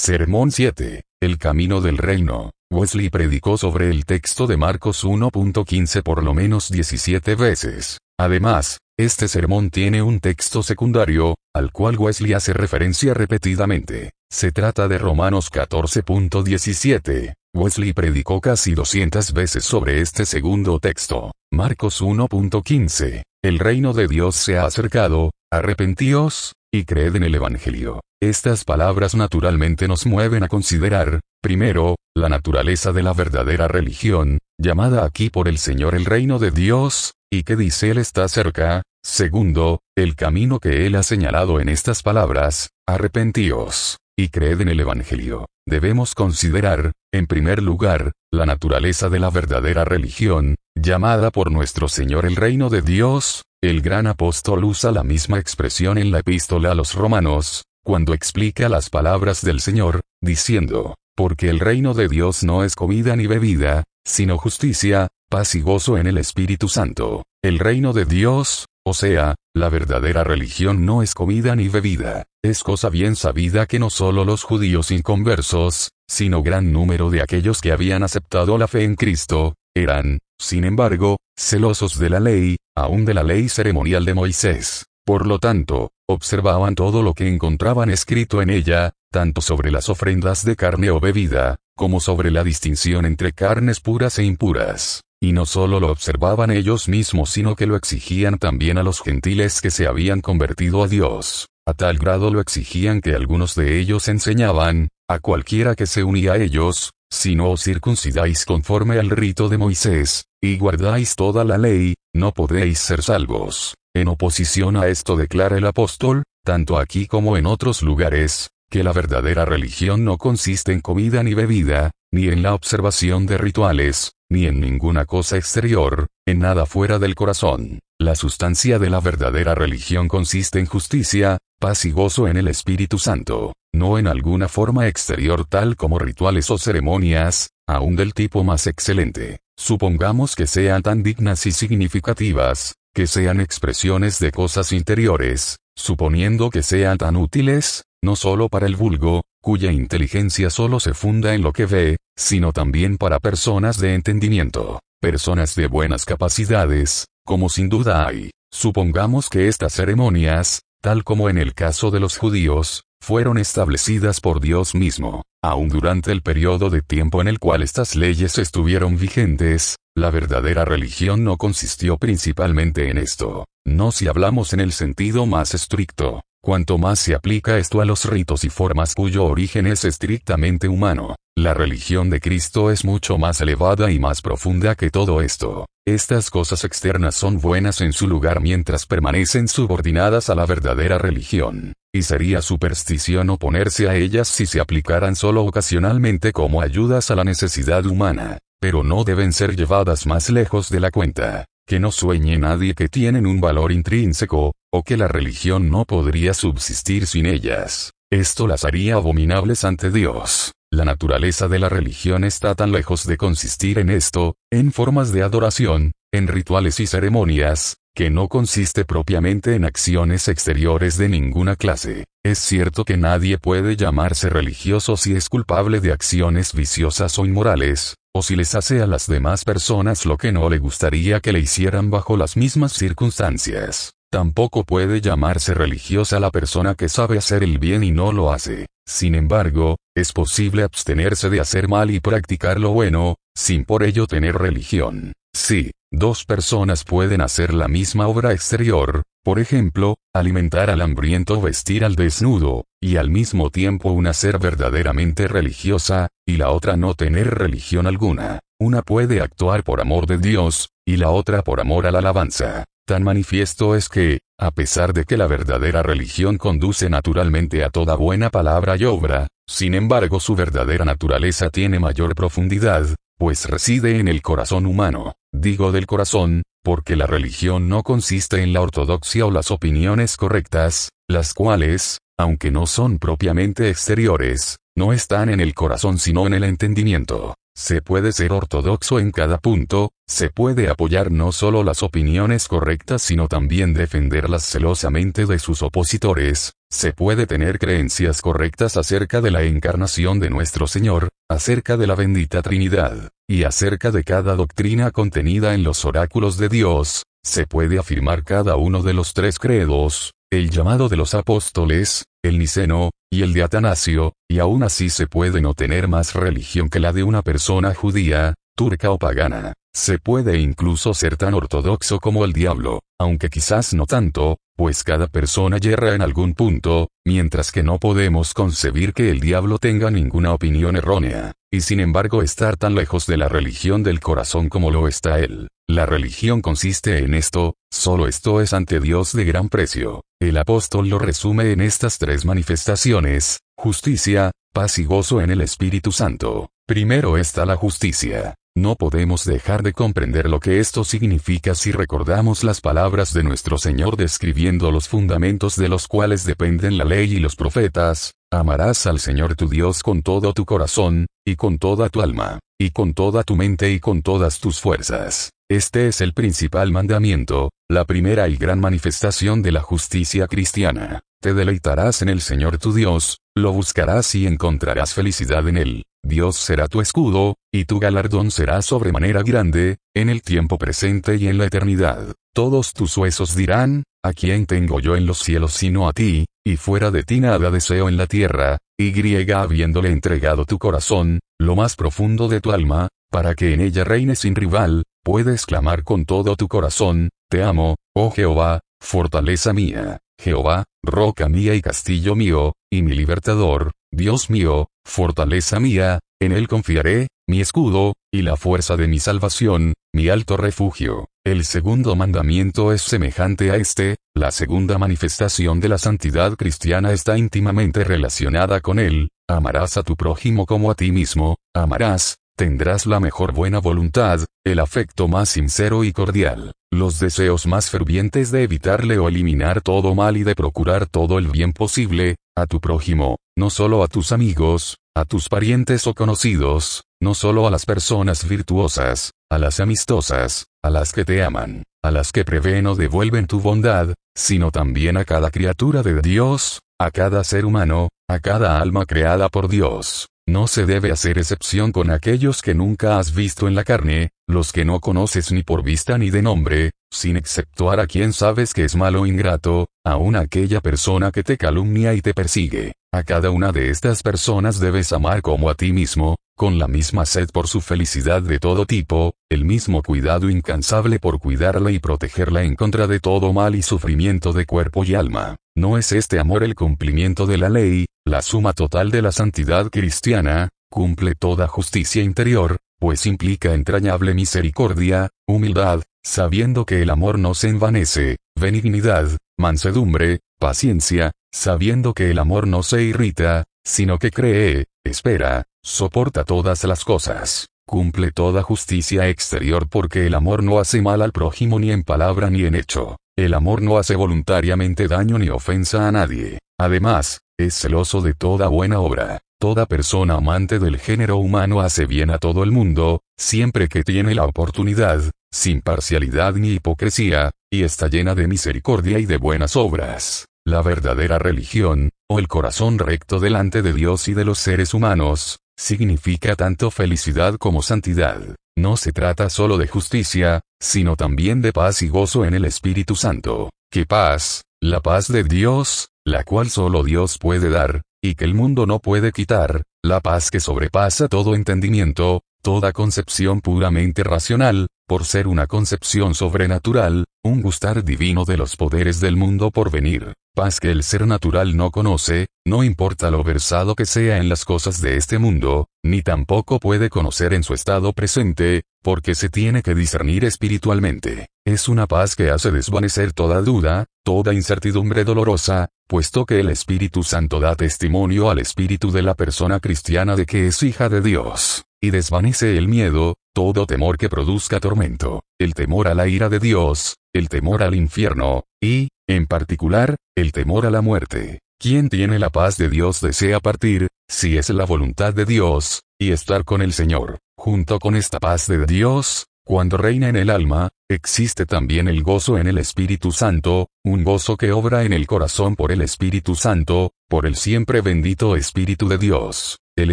Sermón 7. El camino del reino. Wesley predicó sobre el texto de Marcos 1.15 por lo menos 17 veces. Además, este sermón tiene un texto secundario, al cual Wesley hace referencia repetidamente. Se trata de Romanos 14.17. Wesley predicó casi 200 veces sobre este segundo texto. Marcos 1.15. El reino de Dios se ha acercado, arrepentíos, y creed en el Evangelio. Estas palabras naturalmente nos mueven a considerar, primero, la naturaleza de la verdadera religión, llamada aquí por el Señor el reino de Dios, y que dice Él está cerca, segundo, el camino que Él ha señalado en estas palabras, arrepentíos, y creed en el Evangelio. Debemos considerar, en primer lugar, la naturaleza de la verdadera religión, llamada por nuestro Señor el reino de Dios, el gran apóstol usa la misma expresión en la epístola a los romanos, cuando explica las palabras del Señor, diciendo, porque el reino de Dios no es comida ni bebida, sino justicia, paz y gozo en el Espíritu Santo. El reino de Dios, o sea, la verdadera religión no es comida ni bebida. Es cosa bien sabida que no solo los judíos inconversos, sino gran número de aquellos que habían aceptado la fe en Cristo, eran, sin embargo, celosos de la ley, aún de la ley ceremonial de Moisés. Por lo tanto, observaban todo lo que encontraban escrito en ella, tanto sobre las ofrendas de carne o bebida, como sobre la distinción entre carnes puras e impuras. Y no solo lo observaban ellos mismos, sino que lo exigían también a los gentiles que se habían convertido a Dios. A tal grado lo exigían que algunos de ellos enseñaban, a cualquiera que se unía a ellos, si no os circuncidáis conforme al rito de Moisés, y guardáis toda la ley, no podéis ser salvos. En oposición a esto declara el apóstol, tanto aquí como en otros lugares, que la verdadera religión no consiste en comida ni bebida, ni en la observación de rituales, ni en ninguna cosa exterior, en nada fuera del corazón. La sustancia de la verdadera religión consiste en justicia, paz y gozo en el Espíritu Santo, no en alguna forma exterior tal como rituales o ceremonias, aun del tipo más excelente. Supongamos que sean tan dignas y significativas, que sean expresiones de cosas interiores, suponiendo que sean tan útiles, no solo para el vulgo, cuya inteligencia solo se funda en lo que ve, sino también para personas de entendimiento, personas de buenas capacidades, como sin duda hay. Supongamos que estas ceremonias, tal como en el caso de los judíos, fueron establecidas por Dios mismo. Aun durante el periodo de tiempo en el cual estas leyes estuvieron vigentes, la verdadera religión no consistió principalmente en esto. No si hablamos en el sentido más estricto. Cuanto más se aplica esto a los ritos y formas cuyo origen es estrictamente humano, la religión de Cristo es mucho más elevada y más profunda que todo esto. Estas cosas externas son buenas en su lugar mientras permanecen subordinadas a la verdadera religión, y sería superstición oponerse a ellas si se aplicaran solo ocasionalmente como ayudas a la necesidad humana, pero no deben ser llevadas más lejos de la cuenta que no sueñe nadie que tienen un valor intrínseco, o que la religión no podría subsistir sin ellas. Esto las haría abominables ante Dios. La naturaleza de la religión está tan lejos de consistir en esto, en formas de adoración, en rituales y ceremonias, que no consiste propiamente en acciones exteriores de ninguna clase. Es cierto que nadie puede llamarse religioso si es culpable de acciones viciosas o inmorales, o si les hace a las demás personas lo que no le gustaría que le hicieran bajo las mismas circunstancias. Tampoco puede llamarse religiosa la persona que sabe hacer el bien y no lo hace. Sin embargo, es posible abstenerse de hacer mal y practicar lo bueno, sin por ello tener religión. Sí, dos personas pueden hacer la misma obra exterior, por ejemplo, alimentar al hambriento vestir al desnudo, y al mismo tiempo una ser verdaderamente religiosa, y la otra no tener religión alguna. Una puede actuar por amor de Dios, y la otra por amor a la alabanza. Tan manifiesto es que, a pesar de que la verdadera religión conduce naturalmente a toda buena palabra y obra, sin embargo su verdadera naturaleza tiene mayor profundidad, pues reside en el corazón humano. Digo del corazón, porque la religión no consiste en la ortodoxia o las opiniones correctas, las cuales, aunque no son propiamente exteriores, no están en el corazón sino en el entendimiento. Se puede ser ortodoxo en cada punto, se puede apoyar no solo las opiniones correctas sino también defenderlas celosamente de sus opositores, se puede tener creencias correctas acerca de la encarnación de nuestro Señor, acerca de la bendita Trinidad, y acerca de cada doctrina contenida en los oráculos de Dios, se puede afirmar cada uno de los tres credos, el llamado de los apóstoles, el niceno, y el de Atanasio, y aún así se puede no tener más religión que la de una persona judía, turca o pagana. Se puede incluso ser tan ortodoxo como el diablo, aunque quizás no tanto, pues cada persona yerra en algún punto, mientras que no podemos concebir que el diablo tenga ninguna opinión errónea, y sin embargo estar tan lejos de la religión del corazón como lo está él. La religión consiste en esto, solo esto es ante Dios de gran precio. El apóstol lo resume en estas tres manifestaciones, justicia, paz y gozo en el Espíritu Santo. Primero está la justicia. No podemos dejar de comprender lo que esto significa si recordamos las palabras de nuestro Señor describiendo los fundamentos de los cuales dependen la ley y los profetas, amarás al Señor tu Dios con todo tu corazón, y con toda tu alma, y con toda tu mente y con todas tus fuerzas. Este es el principal mandamiento, la primera y gran manifestación de la justicia cristiana. Te deleitarás en el Señor tu Dios, lo buscarás y encontrarás felicidad en él. Dios será tu escudo, y tu galardón será sobremanera grande, en el tiempo presente y en la eternidad. Todos tus huesos dirán, ¿a quién tengo yo en los cielos sino a ti? Y fuera de ti nada deseo en la tierra, y griega habiéndole entregado tu corazón, lo más profundo de tu alma, para que en ella reine sin rival, puedes clamar con todo tu corazón, te amo, oh Jehová, fortaleza mía, Jehová, roca mía y castillo mío, y mi libertador, Dios mío, fortaleza mía, en él confiaré, mi escudo, y la fuerza de mi salvación, mi alto refugio. El segundo mandamiento es semejante a este, la segunda manifestación de la santidad cristiana está íntimamente relacionada con él, amarás a tu prójimo como a ti mismo, amarás, tendrás la mejor buena voluntad, el afecto más sincero y cordial, los deseos más fervientes de evitarle o eliminar todo mal y de procurar todo el bien posible, a tu prójimo, no solo a tus amigos, a tus parientes o conocidos, no solo a las personas virtuosas, a las amistosas, a las que te aman, a las que prevén o devuelven tu bondad, sino también a cada criatura de Dios, a cada ser humano, a cada alma creada por Dios. No se debe hacer excepción con aquellos que nunca has visto en la carne, los que no conoces ni por vista ni de nombre, sin exceptuar a quien sabes que es malo o ingrato, aun aquella persona que te calumnia y te persigue. A cada una de estas personas debes amar como a ti mismo, con la misma sed por su felicidad de todo tipo, el mismo cuidado incansable por cuidarla y protegerla en contra de todo mal y sufrimiento de cuerpo y alma. ¿No es este amor el cumplimiento de la ley, la suma total de la santidad cristiana? Cumple toda justicia interior, pues implica entrañable misericordia, humildad, sabiendo que el amor no se envanece, benignidad, mansedumbre, paciencia, sabiendo que el amor no se irrita, sino que cree, espera, soporta todas las cosas, cumple toda justicia exterior porque el amor no hace mal al prójimo ni en palabra ni en hecho, el amor no hace voluntariamente daño ni ofensa a nadie, además, es celoso de toda buena obra. Toda persona amante del género humano hace bien a todo el mundo, siempre que tiene la oportunidad, sin parcialidad ni hipocresía, y está llena de misericordia y de buenas obras. La verdadera religión, o el corazón recto delante de Dios y de los seres humanos, significa tanto felicidad como santidad. No se trata solo de justicia, sino también de paz y gozo en el Espíritu Santo. ¿Qué paz? La paz de Dios, la cual solo Dios puede dar, y que el mundo no puede quitar, la paz que sobrepasa todo entendimiento, toda concepción puramente racional, por ser una concepción sobrenatural, un gustar divino de los poderes del mundo por venir, paz que el ser natural no conoce, no importa lo versado que sea en las cosas de este mundo, ni tampoco puede conocer en su estado presente, porque se tiene que discernir espiritualmente. Es una paz que hace desvanecer toda duda, toda incertidumbre dolorosa, puesto que el Espíritu Santo da testimonio al espíritu de la persona cristiana de que es hija de Dios, y desvanece el miedo, todo temor que produzca tormento, el temor a la ira de Dios, el temor al infierno, y, en particular, el temor a la muerte. Quien tiene la paz de Dios desea partir, si es la voluntad de Dios, y estar con el Señor. Junto con esta paz de Dios, cuando reina en el alma, existe también el gozo en el Espíritu Santo, un gozo que obra en el corazón por el Espíritu Santo, por el siempre bendito Espíritu de Dios. El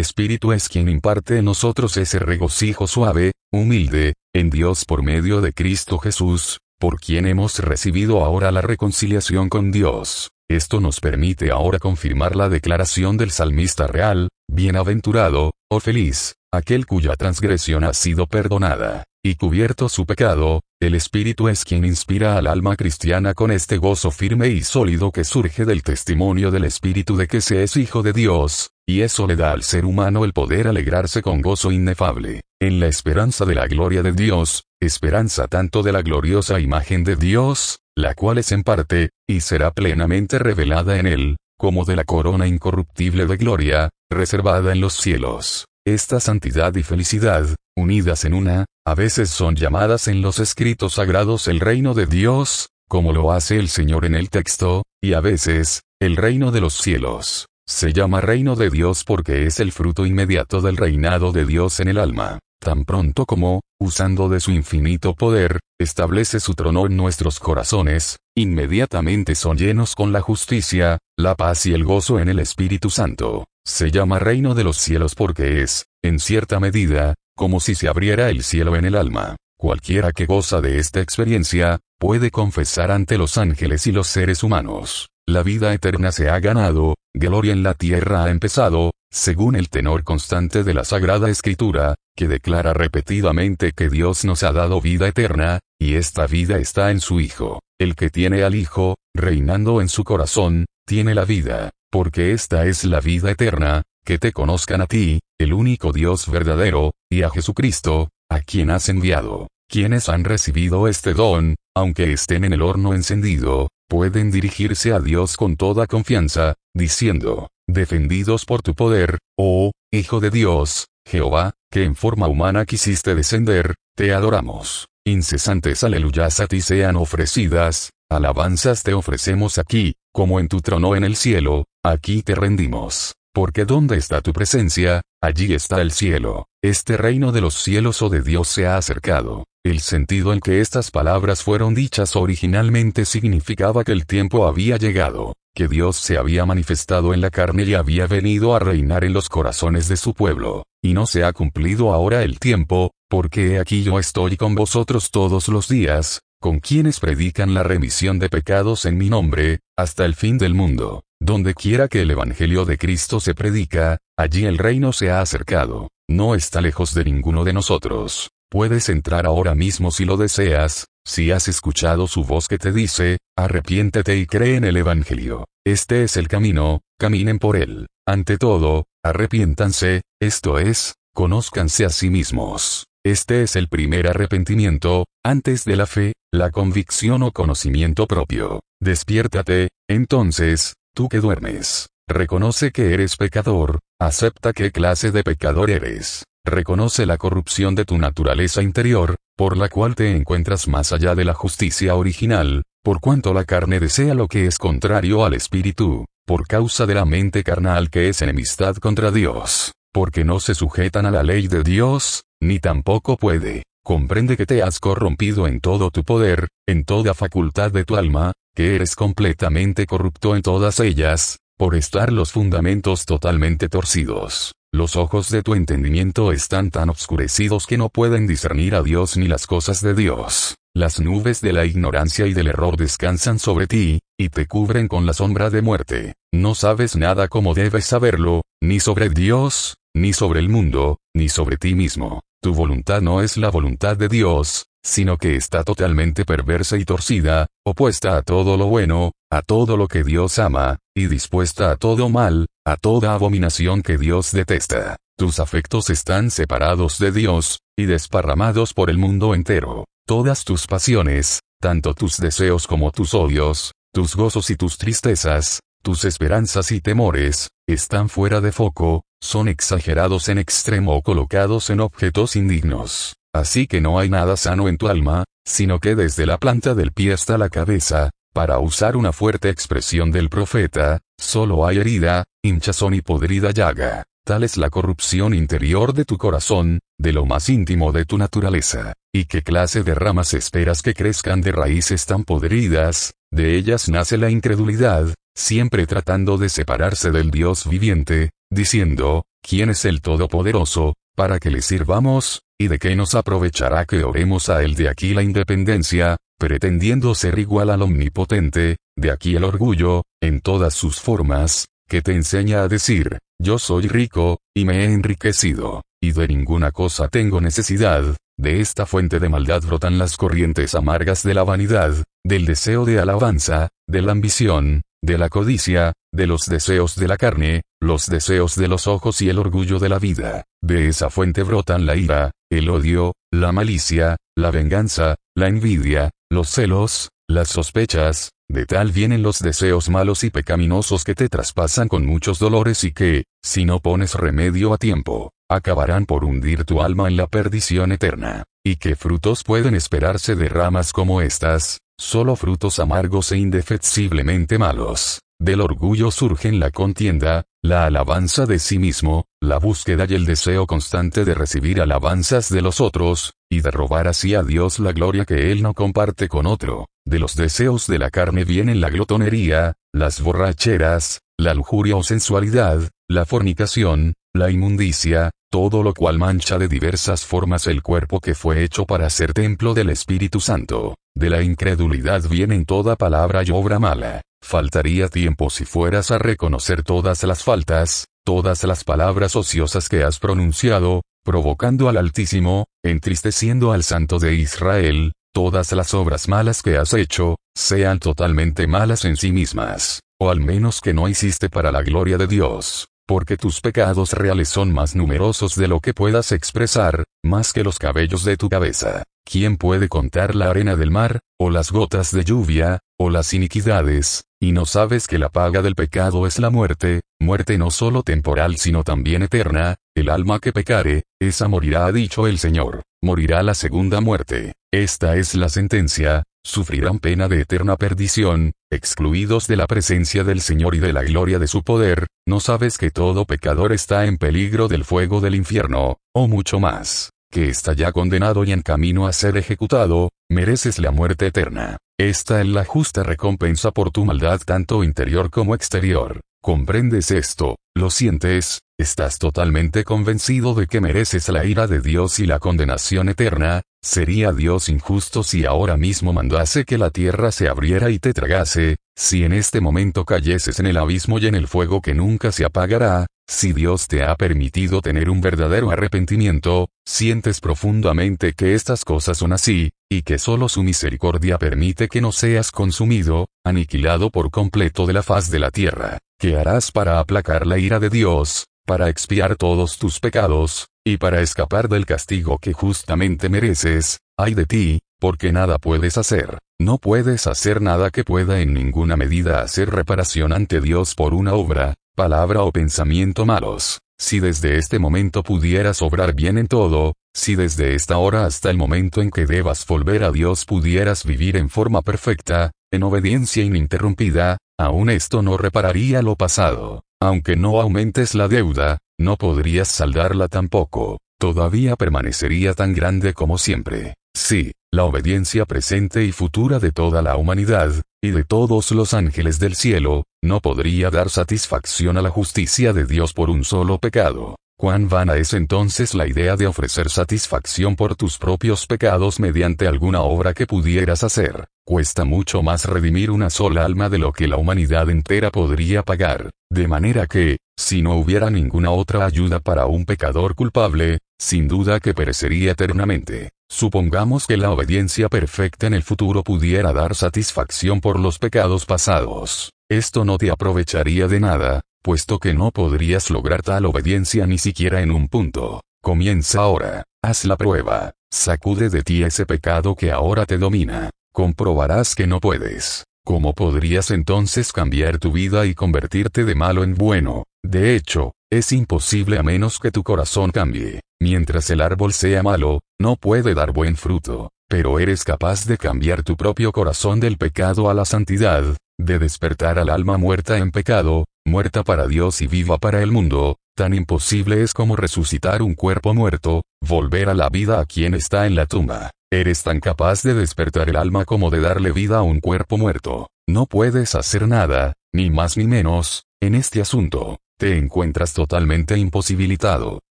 Espíritu es quien imparte en nosotros ese regocijo suave, humilde, en Dios por medio de Cristo Jesús, por quien hemos recibido ahora la reconciliación con Dios. Esto nos permite ahora confirmar la declaración del salmista real, bienaventurado, o feliz, aquel cuya transgresión ha sido perdonada y cubierto su pecado, el Espíritu es quien inspira al alma cristiana con este gozo firme y sólido que surge del testimonio del Espíritu de que se es hijo de Dios, y eso le da al ser humano el poder alegrarse con gozo inefable, en la esperanza de la gloria de Dios, esperanza tanto de la gloriosa imagen de Dios, la cual es en parte, y será plenamente revelada en él, como de la corona incorruptible de gloria, reservada en los cielos. Esta santidad y felicidad, unidas en una, a veces son llamadas en los escritos sagrados el reino de Dios, como lo hace el Señor en el texto, y a veces, el reino de los cielos. Se llama reino de Dios porque es el fruto inmediato del reinado de Dios en el alma, tan pronto como, usando de su infinito poder, establece su trono en nuestros corazones, inmediatamente son llenos con la justicia, la paz y el gozo en el Espíritu Santo. Se llama reino de los cielos porque es, en cierta medida, como si se abriera el cielo en el alma. Cualquiera que goza de esta experiencia, puede confesar ante los ángeles y los seres humanos. La vida eterna se ha ganado, gloria en la tierra ha empezado, según el tenor constante de la Sagrada Escritura, que declara repetidamente que Dios nos ha dado vida eterna, y esta vida está en su Hijo. El que tiene al Hijo, reinando en su corazón, tiene la vida porque esta es la vida eterna, que te conozcan a ti, el único Dios verdadero, y a Jesucristo, a quien has enviado. Quienes han recibido este don, aunque estén en el horno encendido, pueden dirigirse a Dios con toda confianza, diciendo, defendidos por tu poder, oh, Hijo de Dios, Jehová, que en forma humana quisiste descender, te adoramos. Incesantes aleluyas a ti sean ofrecidas, alabanzas te ofrecemos aquí, como en tu trono en el cielo, aquí te rendimos. Porque donde está tu presencia, allí está el cielo. Este reino de los cielos o de Dios se ha acercado. El sentido en que estas palabras fueron dichas originalmente significaba que el tiempo había llegado, que Dios se había manifestado en la carne y había venido a reinar en los corazones de su pueblo, y no se ha cumplido ahora el tiempo, porque aquí yo estoy con vosotros todos los días, con quienes predican la remisión de pecados en mi nombre, hasta el fin del mundo. Donde quiera que el Evangelio de Cristo se predica, allí el reino se ha acercado. No está lejos de ninguno de nosotros. Puedes entrar ahora mismo si lo deseas, si has escuchado su voz que te dice, arrepiéntete y cree en el Evangelio. Este es el camino, caminen por él. Ante todo, arrepiéntanse, esto es, conózcanse a sí mismos. Este es el primer arrepentimiento, antes de la fe, la convicción o conocimiento propio. Despiértate, entonces, tú que duermes. Reconoce que eres pecador, acepta qué clase de pecador eres. Reconoce la corrupción de tu naturaleza interior, por la cual te encuentras más allá de la justicia original, por cuanto la carne desea lo que es contrario al espíritu, por causa de la mente carnal que es enemistad contra Dios, porque no se sujetan a la ley de Dios, ni tampoco puede. Comprende que te has corrompido en todo tu poder, en toda facultad de tu alma, que eres completamente corrupto en todas ellas, por estar los fundamentos totalmente torcidos. Los ojos de tu entendimiento están tan obscurecidos que no pueden discernir a Dios ni las cosas de Dios. Las nubes de la ignorancia y del error descansan sobre ti, y te cubren con la sombra de muerte. No sabes nada como debes saberlo, ni sobre Dios, ni sobre el mundo, ni sobre ti mismo. Tu voluntad no es la voluntad de Dios, sino que está totalmente perversa y torcida, opuesta a todo lo bueno, a todo lo que Dios ama, y dispuesta a todo mal, a toda abominación que Dios detesta. Tus afectos están separados de Dios, y desparramados por el mundo entero. Todas tus pasiones, tanto tus deseos como tus odios, tus gozos y tus tristezas, tus esperanzas y temores, están fuera de foco, son exagerados en extremo o colocados en objetos indignos. Así que no hay nada sano en tu alma, sino que desde la planta del pie hasta la cabeza, para usar una fuerte expresión del profeta, solo hay herida, hinchazón y podrida llaga. Tal es la corrupción interior de tu corazón, de lo más íntimo de tu naturaleza. ¿Y qué clase de ramas esperas que crezcan de raíces tan podridas? De ellas nace la incredulidad, siempre tratando de separarse del Dios viviente, diciendo, ¿quién es el Todopoderoso, para que le sirvamos? ¿Y de qué nos aprovechará que oremos a Él de aquí la independencia, pretendiendo ser igual al Omnipotente, de aquí el orgullo, en todas sus formas, que te enseña a decir, yo soy rico, y me he enriquecido, y de ninguna cosa tengo necesidad, de esta fuente de maldad brotan las corrientes amargas de la vanidad, del deseo de alabanza, de la ambición, de la codicia, de los deseos de la carne, los deseos de los ojos y el orgullo de la vida. De esa fuente brotan la ira, el odio, la malicia, la venganza, la envidia, los celos, las sospechas, de tal vienen los deseos malos y pecaminosos que te traspasan con muchos dolores y que, si no pones remedio a tiempo, acabarán por hundir tu alma en la perdición eterna. ¿Y qué frutos pueden esperarse de ramas como estas? Solo frutos amargos e indefectiblemente malos. Del orgullo surgen la contienda, la alabanza de sí mismo, la búsqueda y el deseo constante de recibir alabanzas de los otros, y de robar así a Dios la gloria que Él no comparte con otro. De los deseos de la carne vienen la glotonería, las borracheras, la lujuria o sensualidad, la fornicación, la inmundicia, todo lo cual mancha de diversas formas el cuerpo que fue hecho para ser templo del Espíritu Santo. De la incredulidad vienen toda palabra y obra mala. Faltaría tiempo si fueras a reconocer todas las faltas, todas las palabras ociosas que has pronunciado, provocando al Altísimo, entristeciendo al Santo de Israel, todas las obras malas que has hecho, sean totalmente malas en sí mismas, o al menos que no hiciste para la gloria de Dios, porque tus pecados reales son más numerosos de lo que puedas expresar, más que los cabellos de tu cabeza. ¿Quién puede contar la arena del mar, o las gotas de lluvia, o las iniquidades, y no sabes que la paga del pecado es la muerte, muerte no solo temporal sino también eterna, el alma que pecare, esa morirá ha dicho el Señor, morirá la segunda muerte. Esta es la sentencia, sufrirán pena de eterna perdición, excluidos de la presencia del Señor y de la gloria de su poder, no sabes que todo pecador está en peligro del fuego del infierno, o mucho más que está ya condenado y en camino a ser ejecutado, mereces la muerte eterna. Esta es la justa recompensa por tu maldad tanto interior como exterior. ¿Comprendes esto? ¿Lo sientes? ¿Estás totalmente convencido de que mereces la ira de Dios y la condenación eterna? ¿Sería Dios injusto si ahora mismo mandase que la tierra se abriera y te tragase? Si en este momento cayeses en el abismo y en el fuego que nunca se apagará, si Dios te ha permitido tener un verdadero arrepentimiento, sientes profundamente que estas cosas son así, y que solo su misericordia permite que no seas consumido, aniquilado por completo de la faz de la tierra. ¿Qué harás para aplacar la ira de Dios, para expiar todos tus pecados, y para escapar del castigo que justamente mereces? Ay de ti, porque nada puedes hacer. No puedes hacer nada que pueda en ninguna medida hacer reparación ante Dios por una obra, palabra o pensamiento malos. Si desde este momento pudieras obrar bien en todo, si desde esta hora hasta el momento en que debas volver a Dios pudieras vivir en forma perfecta, en obediencia ininterrumpida, aún esto no repararía lo pasado. Aunque no aumentes la deuda, no podrías saldarla tampoco, todavía permanecería tan grande como siempre. Sí, la obediencia presente y futura de toda la humanidad, y de todos los ángeles del cielo, no podría dar satisfacción a la justicia de Dios por un solo pecado. Cuán vana es entonces la idea de ofrecer satisfacción por tus propios pecados mediante alguna obra que pudieras hacer. Cuesta mucho más redimir una sola alma de lo que la humanidad entera podría pagar. De manera que, si no hubiera ninguna otra ayuda para un pecador culpable, sin duda que perecería eternamente. Supongamos que la obediencia perfecta en el futuro pudiera dar satisfacción por los pecados pasados. Esto no te aprovecharía de nada, puesto que no podrías lograr tal obediencia ni siquiera en un punto. Comienza ahora, haz la prueba, sacude de ti ese pecado que ahora te domina. Comprobarás que no puedes. ¿Cómo podrías entonces cambiar tu vida y convertirte de malo en bueno? De hecho, es imposible a menos que tu corazón cambie. Mientras el árbol sea malo, no puede dar buen fruto, pero eres capaz de cambiar tu propio corazón del pecado a la santidad, de despertar al alma muerta en pecado, muerta para Dios y viva para el mundo, tan imposible es como resucitar un cuerpo muerto, volver a la vida a quien está en la tumba. Eres tan capaz de despertar el alma como de darle vida a un cuerpo muerto. No puedes hacer nada, ni más ni menos, en este asunto. Te encuentras totalmente imposibilitado.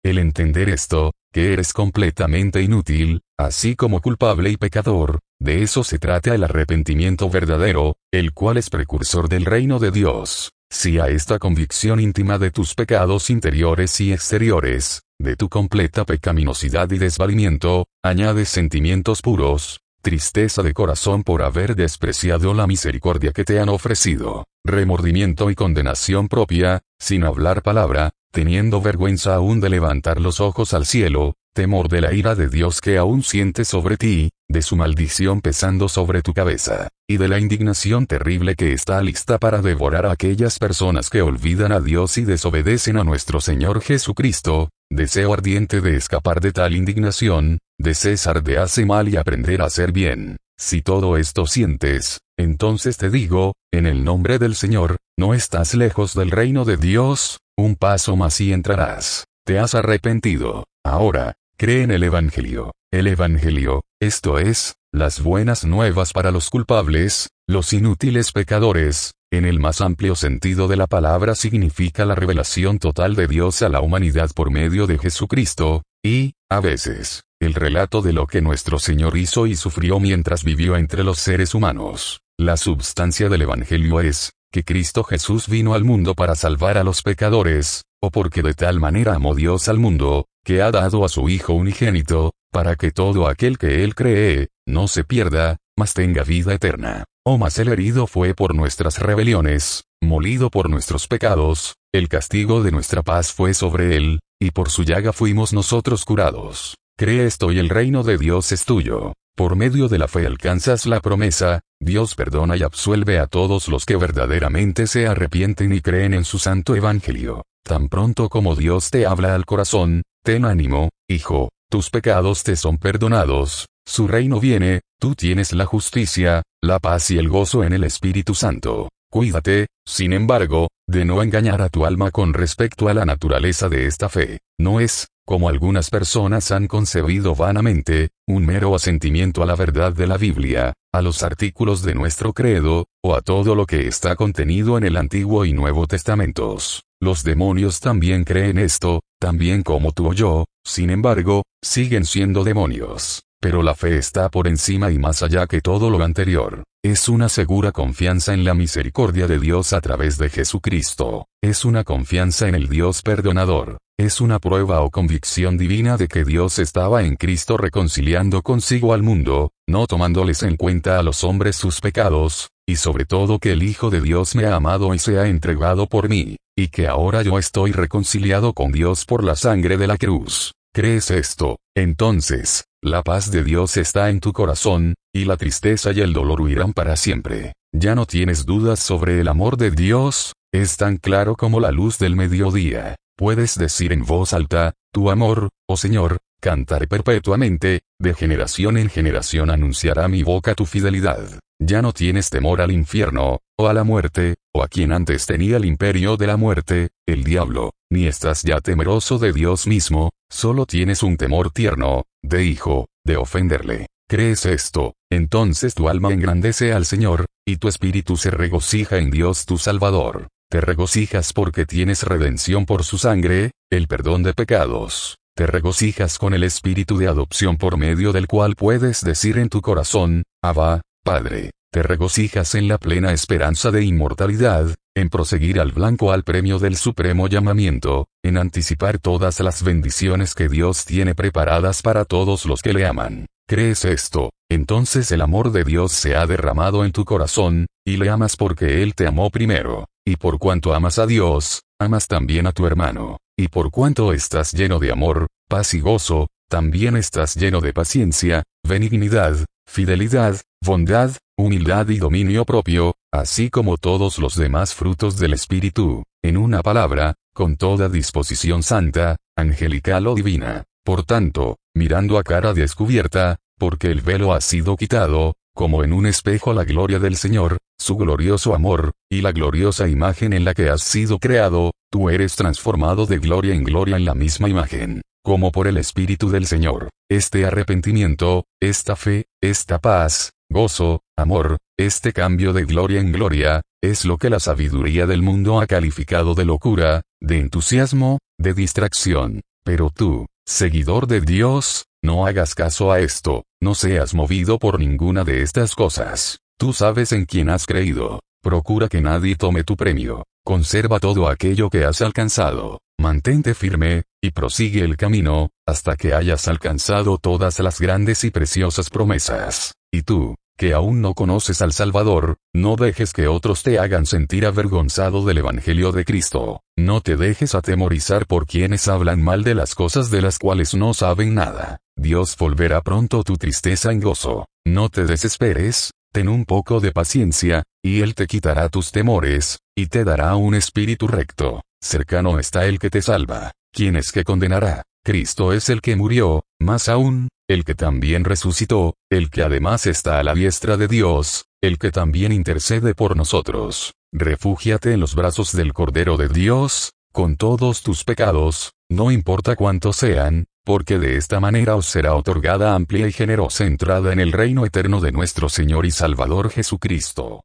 El entender esto, que eres completamente inútil, así como culpable y pecador, de eso se trata el arrepentimiento verdadero, el cual es precursor del reino de Dios. Si a esta convicción íntima de tus pecados interiores y exteriores, de tu completa pecaminosidad y desvalimiento, añades sentimientos puros, tristeza de corazón por haber despreciado la misericordia que te han ofrecido, remordimiento y condenación propia, sin hablar palabra, teniendo vergüenza aún de levantar los ojos al cielo, temor de la ira de Dios que aún siente sobre ti, de su maldición pesando sobre tu cabeza, y de la indignación terrible que está lista para devorar a aquellas personas que olvidan a Dios y desobedecen a nuestro Señor Jesucristo, deseo ardiente de escapar de tal indignación, de cesar de hacer mal y aprender a hacer bien. Si todo esto sientes, entonces te digo, en el nombre del Señor, no estás lejos del reino de Dios, un paso más y entrarás. Te has arrepentido. Ahora, cree en el Evangelio. El Evangelio, esto es, las buenas nuevas para los culpables, los inútiles pecadores, en el más amplio sentido de la palabra significa la revelación total de Dios a la humanidad por medio de Jesucristo, y, a veces, el relato de lo que nuestro Señor hizo y sufrió mientras vivió entre los seres humanos. La substancia del Evangelio es, que Cristo Jesús vino al mundo para salvar a los pecadores, o porque de tal manera amó Dios al mundo, que ha dado a su Hijo unigénito, para que todo aquel que Él cree, no se pierda, mas tenga vida eterna. O mas el herido fue por nuestras rebeliones, molido por nuestros pecados, el castigo de nuestra paz fue sobre Él, y por su llaga fuimos nosotros curados. Cree esto y el reino de Dios es tuyo. Por medio de la fe alcanzas la promesa, Dios perdona y absuelve a todos los que verdaderamente se arrepienten y creen en su santo evangelio. Tan pronto como Dios te habla al corazón, ten ánimo, hijo, tus pecados te son perdonados, su reino viene, tú tienes la justicia, la paz y el gozo en el Espíritu Santo. Cuídate, sin embargo, de no engañar a tu alma con respecto a la naturaleza de esta fe. No es, como algunas personas han concebido vanamente, un mero asentimiento a la verdad de la Biblia, a los artículos de nuestro credo, o a todo lo que está contenido en el Antiguo y Nuevo Testamentos. Los demonios también creen esto, también como tú o yo, sin embargo, siguen siendo demonios. Pero la fe está por encima y más allá que todo lo anterior. Es una segura confianza en la misericordia de Dios a través de Jesucristo. Es una confianza en el Dios perdonador. Es una prueba o convicción divina de que Dios estaba en Cristo reconciliando consigo al mundo, no tomándoles en cuenta a los hombres sus pecados, y sobre todo que el Hijo de Dios me ha amado y se ha entregado por mí, y que ahora yo estoy reconciliado con Dios por la sangre de la cruz. ¿Crees esto? Entonces, la paz de Dios está en tu corazón, y la tristeza y el dolor huirán para siempre. Ya no tienes dudas sobre el amor de Dios, es tan claro como la luz del mediodía. Puedes decir en voz alta, tu amor, oh Señor, cantaré perpetuamente, de generación en generación anunciará mi boca tu fidelidad. Ya no tienes temor al infierno, o a la muerte, o a quien antes tenía el imperio de la muerte, el diablo, ni estás ya temeroso de Dios mismo, solo tienes un temor tierno, de hijo, de ofenderle. ¿Crees esto? Entonces tu alma engrandece al Señor, y tu espíritu se regocija en Dios tu Salvador. Te regocijas porque tienes redención por su sangre, el perdón de pecados. Te regocijas con el espíritu de adopción por medio del cual puedes decir en tu corazón, Abba, Padre. Te regocijas en la plena esperanza de inmortalidad, en proseguir al blanco al premio del supremo llamamiento, en anticipar todas las bendiciones que Dios tiene preparadas para todos los que le aman. ¿Crees esto? Entonces el amor de Dios se ha derramado en tu corazón, y le amas porque Él te amó primero. Y por cuanto amas a Dios, amas también a tu hermano. Y por cuanto estás lleno de amor, paz y gozo, también estás lleno de paciencia, benignidad, fidelidad, bondad, humildad y dominio propio, así como todos los demás frutos del Espíritu, en una palabra, con toda disposición santa, angelical o divina. Por tanto, mirando a cara descubierta, porque el velo ha sido quitado, como en un espejo la gloria del Señor, su glorioso amor, y la gloriosa imagen en la que has sido creado, tú eres transformado de gloria en gloria en la misma imagen, como por el Espíritu del Señor. Este arrepentimiento, esta fe, esta paz, gozo, amor, este cambio de gloria en gloria, es lo que la sabiduría del mundo ha calificado de locura, de entusiasmo, de distracción. Pero tú, seguidor de Dios, no hagas caso a esto, no seas movido por ninguna de estas cosas. Tú sabes en quién has creído. Procura que nadie tome tu premio. Conserva todo aquello que has alcanzado. Mantente firme, y prosigue el camino, hasta que hayas alcanzado todas las grandes y preciosas promesas. Y tú, que aún no conoces al Salvador, no dejes que otros te hagan sentir avergonzado del Evangelio de Cristo. No te dejes atemorizar por quienes hablan mal de las cosas de las cuales no saben nada. Dios volverá pronto tu tristeza en gozo. No te desesperes, ten un poco de paciencia, y Él te quitará tus temores, y te dará un espíritu recto. Cercano está el que te salva. ¿Quién es que condenará? Cristo es el que murió, más aún, el que también resucitó, el que además está a la diestra de Dios, el que también intercede por nosotros. Refúgiate en los brazos del Cordero de Dios, con todos tus pecados, no importa cuántos sean, porque de esta manera os será otorgada amplia y generosa entrada en el reino eterno de nuestro Señor y Salvador Jesucristo.